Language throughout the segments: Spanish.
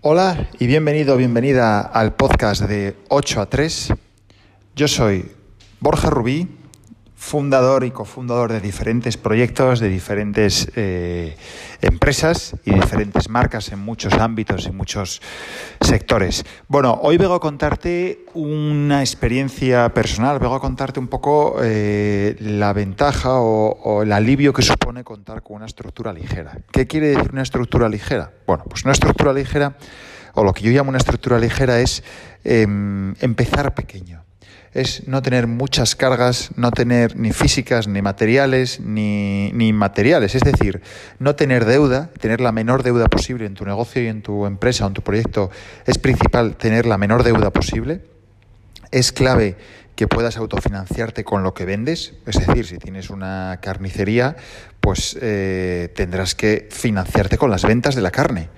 Hola y bienvenido, bienvenida al podcast de 8 a 3. Yo soy Borja Rubí, fundador y cofundador de diferentes proyectos, de diferentes eh, empresas y diferentes marcas en muchos ámbitos y muchos sectores. Bueno, hoy vengo a contarte una experiencia personal, vengo a contarte un poco eh, la ventaja o, el alivio que supone contar con una estructura ligera. ¿Qué quiere decir una estructura ligera? Bueno, pues una estructura ligera, o lo que yo llamo una estructura ligera, es eh, empezar pequeño es no tener muchas cargas, no tener ni físicas, ni materiales, ni, ni inmateriales. Es decir, no tener deuda, tener la menor deuda posible en tu negocio y en tu empresa o en tu proyecto. Es principal tener la menor deuda posible. Es clave que puedas autofinanciarte con lo que vendes. Es decir, si tienes una carnicería, pues eh, tendrás que financiarte con las ventas de la carne.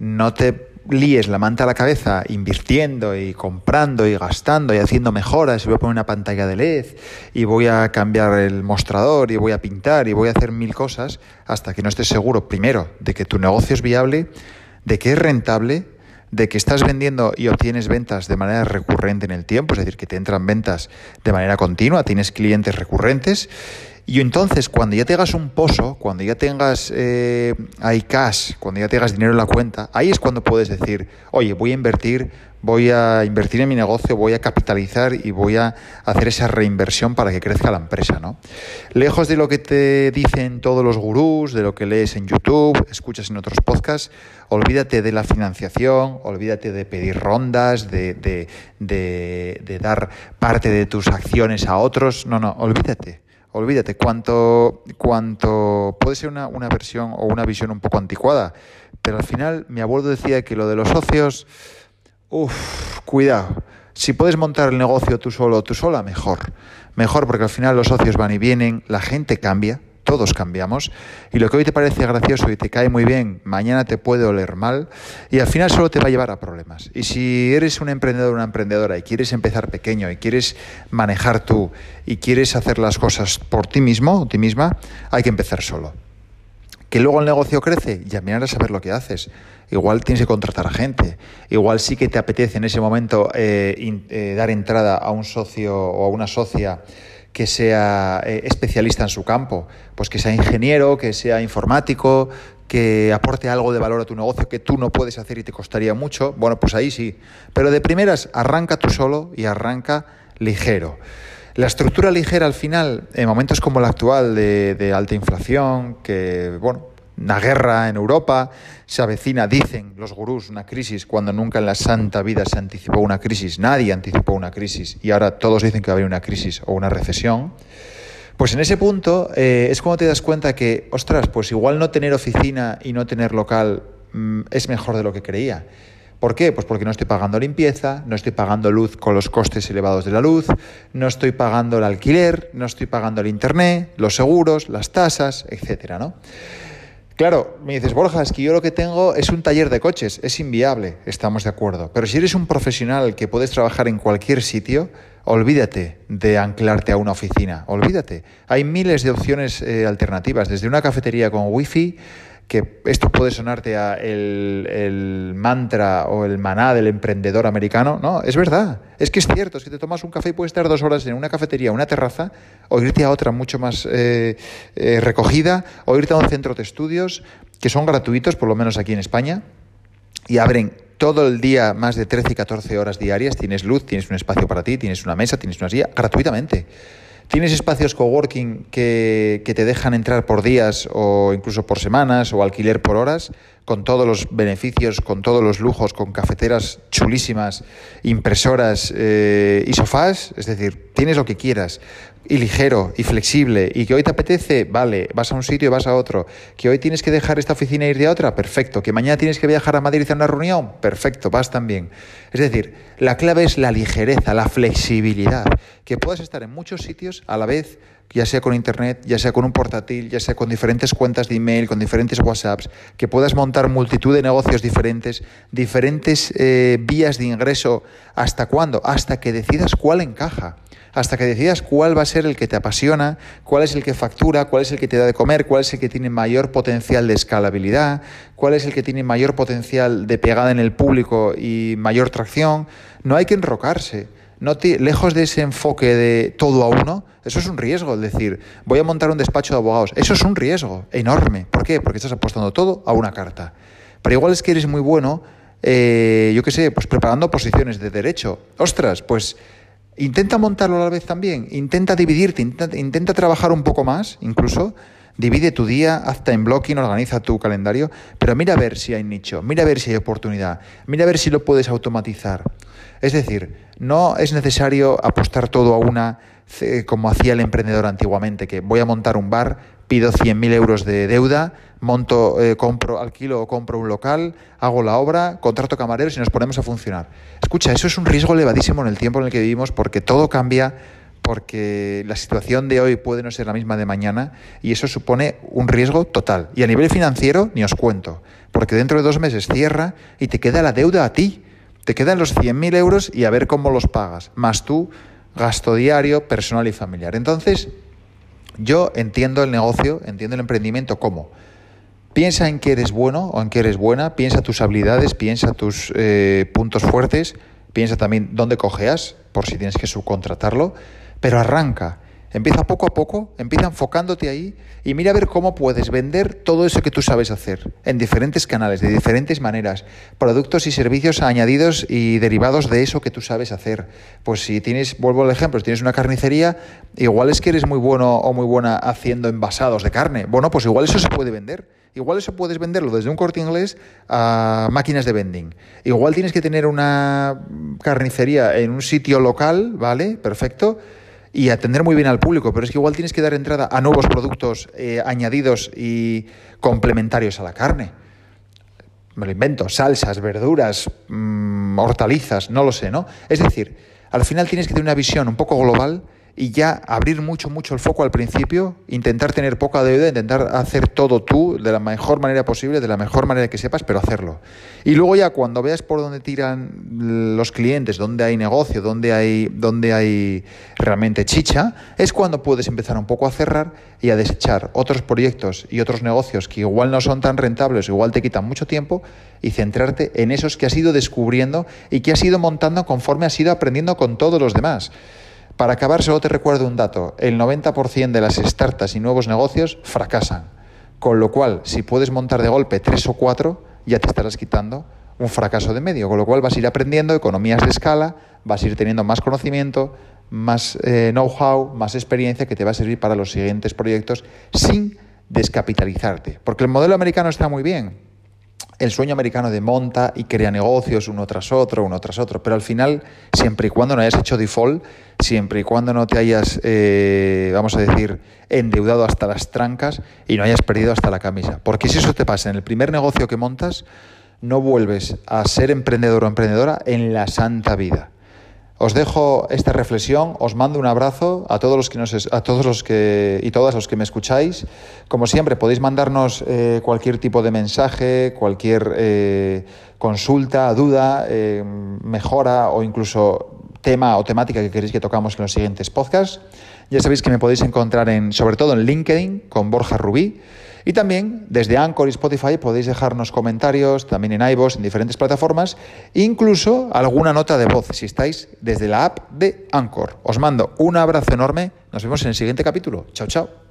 No te líes la manta a la cabeza invirtiendo y comprando y gastando y haciendo mejoras y voy a poner una pantalla de LED y voy a cambiar el mostrador y voy a pintar y voy a hacer mil cosas hasta que no estés seguro, primero, de que tu negocio es viable, de que es rentable, de que estás vendiendo y obtienes ventas de manera recurrente en el tiempo, es decir, que te entran ventas de manera continua, tienes clientes recurrentes y entonces, cuando ya tengas un pozo, cuando ya tengas eh, cash, cuando ya tengas dinero en la cuenta, ahí es cuando puedes decir, oye, voy a invertir, voy a invertir en mi negocio, voy a capitalizar y voy a hacer esa reinversión para que crezca la empresa, ¿no? Lejos de lo que te dicen todos los gurús, de lo que lees en YouTube, escuchas en otros podcasts, olvídate de la financiación, olvídate de pedir rondas, de, de, de dar parte de tus acciones a otros, no, no, olvídate olvídate, cuanto, cuanto puede ser una, una versión o una visión un poco anticuada, pero al final mi abuelo decía que lo de los socios, uff, cuidado, si puedes montar el negocio tú solo o tú sola, mejor, mejor porque al final los socios van y vienen, la gente cambia, todos cambiamos y lo que hoy te parece gracioso y te cae muy bien, mañana te puede oler mal y al final solo te va a llevar a problemas. Y si eres un emprendedor o una emprendedora y quieres empezar pequeño y quieres manejar tú y quieres hacer las cosas por ti mismo o ti misma, hay que empezar solo. Que luego el negocio crece, ya mirar a saber lo que haces. Igual tienes que contratar a gente. Igual sí que te apetece en ese momento eh, eh, dar entrada a un socio o a una socia que sea eh, especialista en su campo, pues que sea ingeniero, que sea informático, que aporte algo de valor a tu negocio que tú no puedes hacer y te costaría mucho, bueno, pues ahí sí. Pero de primeras, arranca tú solo y arranca ligero. La estructura ligera al final, en momentos como el actual de, alta inflación, que, bueno, una guerra en Europa, se avecina, dicen los gurús, una crisis, cuando nunca en la santa vida se anticipó una crisis, nadie anticipó una crisis y ahora todos dicen que va a haber una crisis o una recesión. Pues en ese punto eh, es cuando te das cuenta que, ostras, pues igual no tener oficina y no tener local mm, es mejor de lo que creía. ¿Por qué? Pues porque no estoy pagando limpieza, no estoy pagando luz con los costes elevados de la luz, no estoy pagando el alquiler, no estoy pagando el internet, los seguros, las tasas, etcétera, ¿no? Claro, me dices, Borja, es que yo lo que tengo es un taller de coches, es inviable, estamos de acuerdo. Pero si eres un profesional que puedes trabajar en cualquier sitio, olvídate de anclarte a una oficina, olvídate. Hay miles de opciones eh, alternativas, desde una cafetería con wifi que esto puede sonarte a el, mantra o el maná del emprendedor americano. No, es verdad. Es que es cierto. Es que te tomas un café y puedes estar dos horas en una cafetería, una terraza, o irte a otra mucho más eh, eh, recogida, o irte a un centro de estudios que son gratuitos, por lo menos aquí en España, y abren todo el día más de 13 y 14 horas diarias. Tienes luz, tienes un espacio para ti, tienes una mesa, tienes una silla, gratuitamente. Tienes espacios coworking que, que te dejan entrar por días o incluso por semanas o alquiler por horas, con todos los beneficios, con todos los lujos, con cafeteras chulísimas, impresoras eh, y sofás. Es decir, tienes lo que quieras y ligero y flexible y que hoy te apetece, vale, vas a un sitio y vas a otro, que hoy tienes que dejar esta oficina e ir a otra, perfecto, que mañana tienes que viajar a Madrid a una reunión, perfecto, vas también. Es decir, la clave es la ligereza, la flexibilidad, que puedas estar en muchos sitios a la vez, ya sea con internet, ya sea con un portátil, ya sea con diferentes cuentas de email, con diferentes WhatsApps, que puedas montar multitud de negocios diferentes, diferentes eh, vías de ingreso. ¿Hasta cuándo? Hasta que decidas cuál encaja hasta que decidas cuál va a ser el que te apasiona, cuál es el que factura, cuál es el que te da de comer, cuál es el que tiene mayor potencial de escalabilidad, cuál es el que tiene mayor potencial de pegada en el público y mayor tracción. No hay que enrocarse. No lejos de ese enfoque de todo a uno, eso es un riesgo. Es decir, voy a montar un despacho de abogados. Eso es un riesgo enorme. ¿Por qué? Porque estás apostando todo a una carta. Pero igual es que eres muy bueno, eh, yo qué sé, pues preparando posiciones de derecho. Ostras, pues Intenta montarlo a la vez también, intenta dividirte, intenta, trabajar un poco más, incluso, divide tu día, haz time blocking, organiza tu calendario, pero mira a ver si hay nicho, mira a ver si hay oportunidad, mira a ver si lo puedes automatizar. Es decir, no es necesario apostar todo a una como hacía el emprendedor antiguamente, que voy a montar un bar, pido 100.000 euros de deuda, monto, eh, compro, alquilo o compro un local, hago la obra, contrato camareros y nos ponemos a funcionar. Escucha, eso es un riesgo elevadísimo en el tiempo en el que vivimos porque todo cambia, porque la situación de hoy puede no ser la misma de mañana y eso supone un riesgo total. Y a nivel financiero, ni os cuento, porque dentro de dos meses cierra y te queda la deuda a ti. Te quedan los 100.000 euros y a ver cómo los pagas, más tú gasto diario, personal y familiar. Entonces, yo entiendo el negocio, entiendo el emprendimiento como piensa en que eres bueno o en que eres buena, piensa tus habilidades, piensa tus eh, puntos fuertes, piensa también dónde cojeas, por si tienes que subcontratarlo, pero arranca. Empieza poco a poco, empieza enfocándote ahí y mira a ver cómo puedes vender todo eso que tú sabes hacer en diferentes canales, de diferentes maneras, productos y servicios añadidos y derivados de eso que tú sabes hacer. Pues si tienes, vuelvo al ejemplo, si tienes una carnicería, igual es que eres muy bueno o muy buena haciendo envasados de carne. Bueno, pues igual eso se puede vender. Igual eso puedes venderlo desde un corte inglés a máquinas de vending. Igual tienes que tener una carnicería en un sitio local, ¿vale? Perfecto y atender muy bien al público, pero es que igual tienes que dar entrada a nuevos productos eh, añadidos y complementarios a la carne. Me lo invento, salsas, verduras, mm, hortalizas, no lo sé, ¿no? Es decir, al final tienes que tener una visión un poco global y ya abrir mucho, mucho el foco al principio, intentar tener poca deuda, intentar hacer todo tú de la mejor manera posible, de la mejor manera que sepas, pero hacerlo. Y luego ya cuando veas por dónde tiran los clientes, dónde hay negocio, dónde hay, dónde hay realmente chicha, es cuando puedes empezar un poco a cerrar y a desechar otros proyectos y otros negocios que igual no son tan rentables, igual te quitan mucho tiempo y centrarte en esos que has ido descubriendo y que has ido montando conforme has ido aprendiendo con todos los demás. Para acabar, solo te recuerdo un dato. El 90% de las startups y nuevos negocios fracasan. Con lo cual, si puedes montar de golpe tres o cuatro, ya te estarás quitando un fracaso de medio. Con lo cual vas a ir aprendiendo economías de escala, vas a ir teniendo más conocimiento, más eh, know-how, más experiencia que te va a servir para los siguientes proyectos sin descapitalizarte. Porque el modelo americano está muy bien, el sueño americano de monta y crea negocios uno tras otro, uno tras otro, pero al final, siempre y cuando no hayas hecho default, siempre y cuando no te hayas, eh, vamos a decir, endeudado hasta las trancas y no hayas perdido hasta la camisa. Porque si eso te pasa en el primer negocio que montas, no vuelves a ser emprendedor o emprendedora en la santa vida. Os dejo esta reflexión, os mando un abrazo a todos los que nos, a todos los que y todas los que me escucháis. Como siempre, podéis mandarnos eh, cualquier tipo de mensaje, cualquier eh, consulta, duda, mejora o incluso tema o temática que queréis que tocamos en los siguientes podcasts. Ya sabéis que me podéis encontrar en, sobre todo en LinkedIn con Borja Rubí. Y también desde Anchor y Spotify podéis dejarnos comentarios, también en iVoox, en diferentes plataformas, incluso alguna nota de voz si estáis desde la app de Anchor. Os mando un abrazo enorme, nos vemos en el siguiente capítulo. Chao, chao.